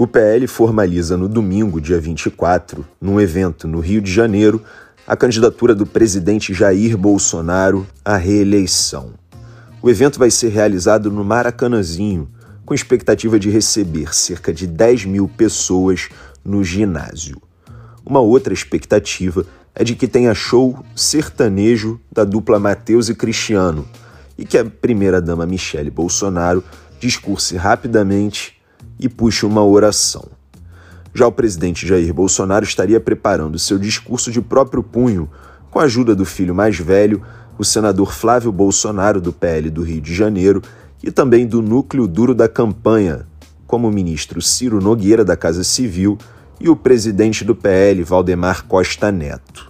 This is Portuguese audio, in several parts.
O PL formaliza no domingo, dia 24, num evento no Rio de Janeiro, a candidatura do presidente Jair Bolsonaro à reeleição. O evento vai ser realizado no Maracanãzinho, com expectativa de receber cerca de 10 mil pessoas no ginásio. Uma outra expectativa é de que tenha show sertanejo da dupla Mateus e Cristiano e que a primeira-dama Michele Bolsonaro discurse rapidamente e puxe uma oração. Já o presidente Jair Bolsonaro estaria preparando seu discurso de próprio punho, com a ajuda do filho mais velho, o senador Flávio Bolsonaro, do PL do Rio de Janeiro, e também do núcleo duro da campanha, como o ministro Ciro Nogueira, da Casa Civil, e o presidente do PL, Valdemar Costa Neto.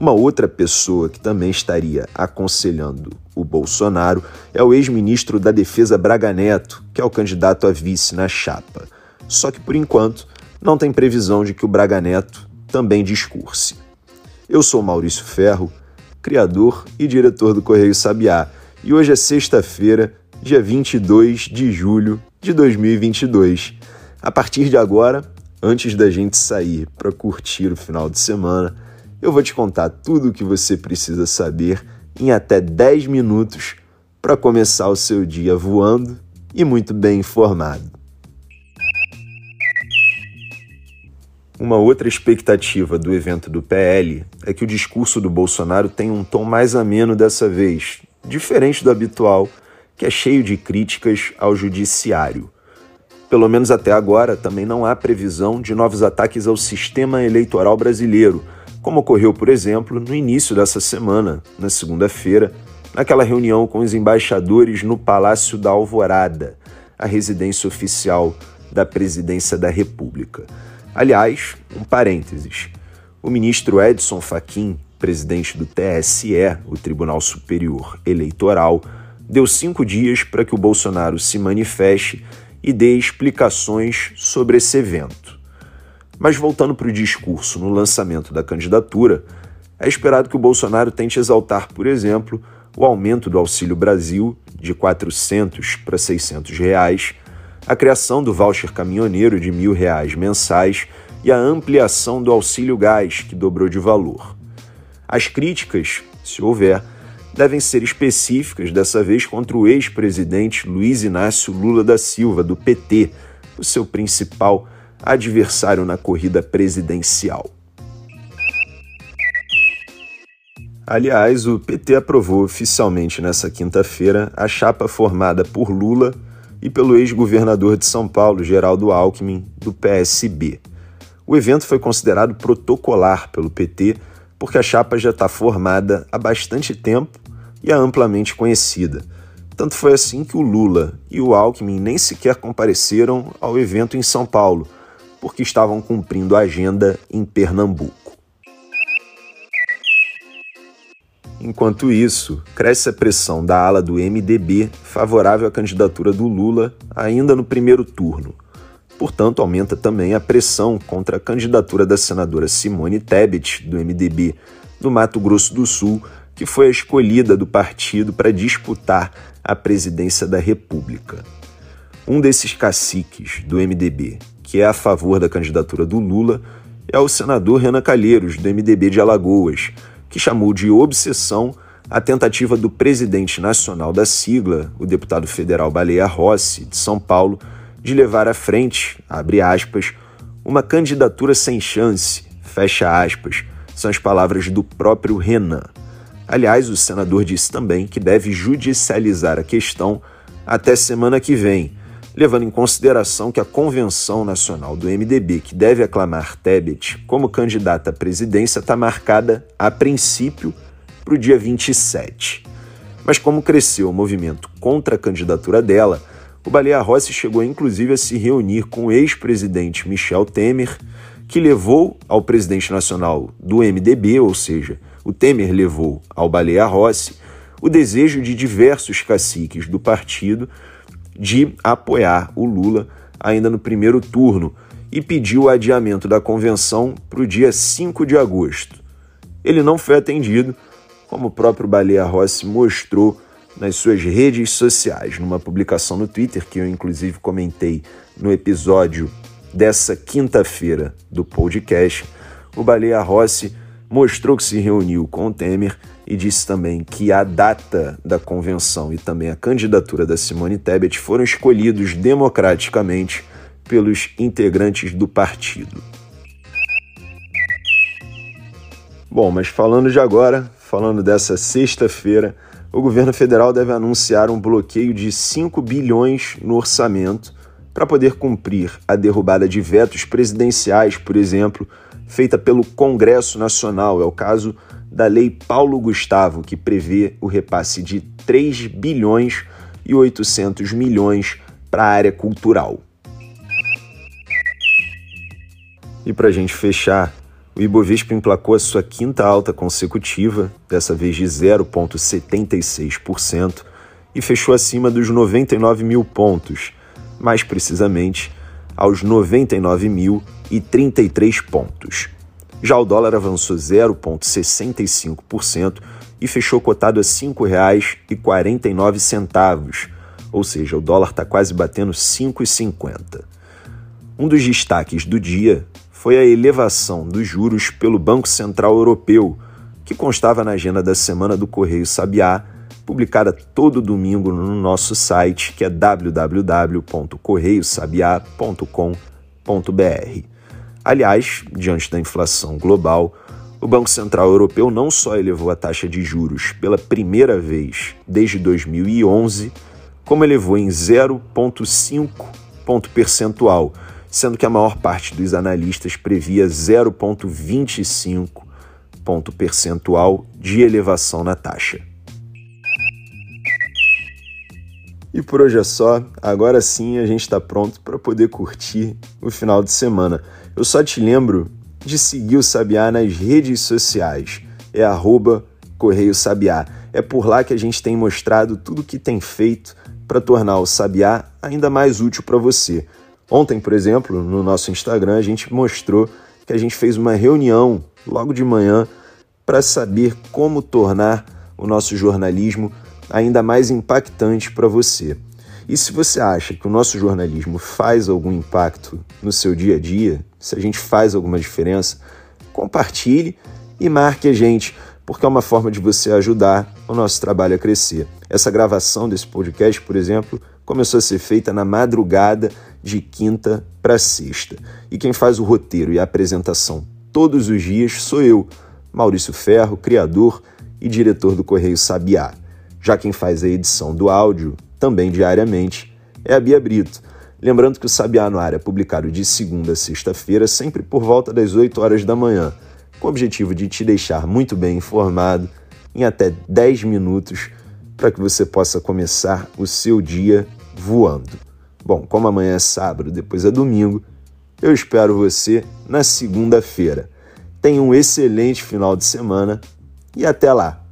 Uma outra pessoa que também estaria aconselhando o Bolsonaro é o ex-ministro da Defesa Braga Neto, que é o candidato a vice na chapa. Só que, por enquanto, não tem previsão de que o Braga Neto também discurse. Eu sou Maurício Ferro, criador e diretor do Correio Sabiá, e hoje é sexta-feira, dia 22 de julho de 2022. A partir de agora, antes da gente sair para curtir o final de semana, eu vou te contar tudo o que você precisa saber em até 10 minutos para começar o seu dia voando e muito bem informado. Uma outra expectativa do evento do PL é que o discurso do Bolsonaro tenha um tom mais ameno dessa vez, diferente do habitual, que é cheio de críticas ao judiciário. Pelo menos até agora, também não há previsão de novos ataques ao sistema eleitoral brasileiro como ocorreu, por exemplo, no início dessa semana, na segunda-feira, naquela reunião com os embaixadores no Palácio da Alvorada, a residência oficial da Presidência da República. Aliás, um parênteses: o ministro Edson Fachin, presidente do TSE, o Tribunal Superior Eleitoral, deu cinco dias para que o Bolsonaro se manifeste e dê explicações sobre esse evento. Mas voltando para o discurso no lançamento da candidatura, é esperado que o Bolsonaro tente exaltar, por exemplo, o aumento do Auxílio Brasil de 400 para 600 reais, a criação do voucher caminhoneiro de mil reais mensais e a ampliação do auxílio gás, que dobrou de valor. As críticas, se houver, devem ser específicas, dessa vez contra o ex-presidente Luiz Inácio Lula da Silva, do PT, o seu principal adversário na corrida presidencial. Aliás, o PT aprovou oficialmente nesta quinta-feira a chapa formada por Lula e pelo ex-governador de São Paulo, Geraldo Alckmin, do PSB. O evento foi considerado protocolar pelo PT porque a chapa já está formada há bastante tempo e é amplamente conhecida. Tanto foi assim que o Lula e o Alckmin nem sequer compareceram ao evento em São Paulo, porque estavam cumprindo a agenda em Pernambuco. Enquanto isso, cresce a pressão da ala do MDB favorável à candidatura do Lula ainda no primeiro turno. Portanto, aumenta também a pressão contra a candidatura da senadora Simone Tebet, do MDB, do Mato Grosso do Sul, que foi a escolhida do partido para disputar a presidência da República. Um desses caciques do MDB, que é a favor da candidatura do Lula, é o senador Renan Calheiros, do MDB de Alagoas, que chamou de obsessão a tentativa do presidente nacional da sigla, o deputado federal Baleia Rossi, de São Paulo, de levar à frente, abre aspas, uma candidatura sem chance, fecha aspas, são as palavras do próprio Renan. Aliás, o senador disse também que deve judicializar a questão até semana que vem, levando em consideração que a Convenção Nacional do MDB, que deve aclamar Tebet como candidata à presidência, está marcada, a princípio, para o dia 27. Mas como cresceu o movimento contra a candidatura dela, o Baleia Rossi chegou inclusive a se reunir com o ex-presidente Michel Temer, que levou ao presidente nacional do MDB, ou seja, o Temer levou ao Baleia Rossi, o desejo de diversos caciques do partido de apoiar o Lula ainda no primeiro turno e pediu o adiamento da convenção para o dia 5 de agosto. Ele não foi atendido, como o próprio Baleia Rossi mostrou nas suas redes sociais, numa publicação no Twitter que eu inclusive comentei no episódio dessa quinta-feira do podcast, o Baleia Rossi mostrou que se reuniu com o Temer e disse também que a data da convenção e também a candidatura da Simone Tebet foram escolhidos democraticamente pelos integrantes do partido. Bom, mas falando de agora, falando dessa sexta-feira, o governo federal deve anunciar um bloqueio de 5 bilhões no orçamento para poder cumprir a derrubada de vetos presidenciais, por exemplo, feita pelo Congresso Nacional. É o caso da Lei Paulo Gustavo, que prevê o repasse de 3 bilhões e 800 milhões para a área cultural. E para a gente fechar, o Ibovespa emplacou a sua quinta alta consecutiva, dessa vez de 0,76%, e fechou acima dos 99 mil pontos, mais precisamente aos 99.033 pontos. Já o dólar avançou 0,65% e fechou cotado a R$ 5,49, ou seja, o dólar está quase batendo R$ 5,50. Um dos destaques do dia foi a elevação dos juros pelo Banco Central Europeu, que constava na agenda da semana do Correio Sabiá, publicada todo domingo no nosso site, que é www.correiosabiá.com.br. Aliás, diante da inflação global, o Banco Central Europeu não só elevou a taxa de juros pela primeira vez desde 2011, como elevou em 0,5 ponto percentual sendo que a maior parte dos analistas previa 0,25 ponto percentual de elevação na taxa. E por hoje é só, agora sim a gente está pronto para poder curtir o final de semana. Eu só te lembro de seguir o Sabiá nas redes sociais, é arroba Correio Sabiá. É por lá que a gente tem mostrado tudo o que tem feito para tornar o Sabiá ainda mais útil para você. Ontem, por exemplo, no nosso Instagram, a gente mostrou que a gente fez uma reunião logo de manhã para saber como tornar o nosso jornalismo ainda mais impactante para você. E se você acha que o nosso jornalismo faz algum impacto no seu dia a dia, se a gente faz alguma diferença, compartilhe e marque a gente, porque é uma forma de você ajudar o nosso trabalho a crescer. Essa gravação desse podcast, por exemplo, começou a ser feita na madrugada de quinta para sexta. E quem faz o roteiro e a apresentação todos os dias sou eu, Maurício Ferro, criador e diretor do Correio Sabiá. Já quem faz a edição do áudio, também diariamente, é a Bia Brito. Lembrando que o Sabiá no ar é publicado de segunda a sexta-feira, sempre por volta das 8 horas da manhã, com o objetivo de te deixar muito bem informado em até 10 minutos para que você possa começar o seu dia voando. Bom, como amanhã é sábado, depois é domingo, eu espero você na segunda-feira. Tenha um excelente final de semana e até lá!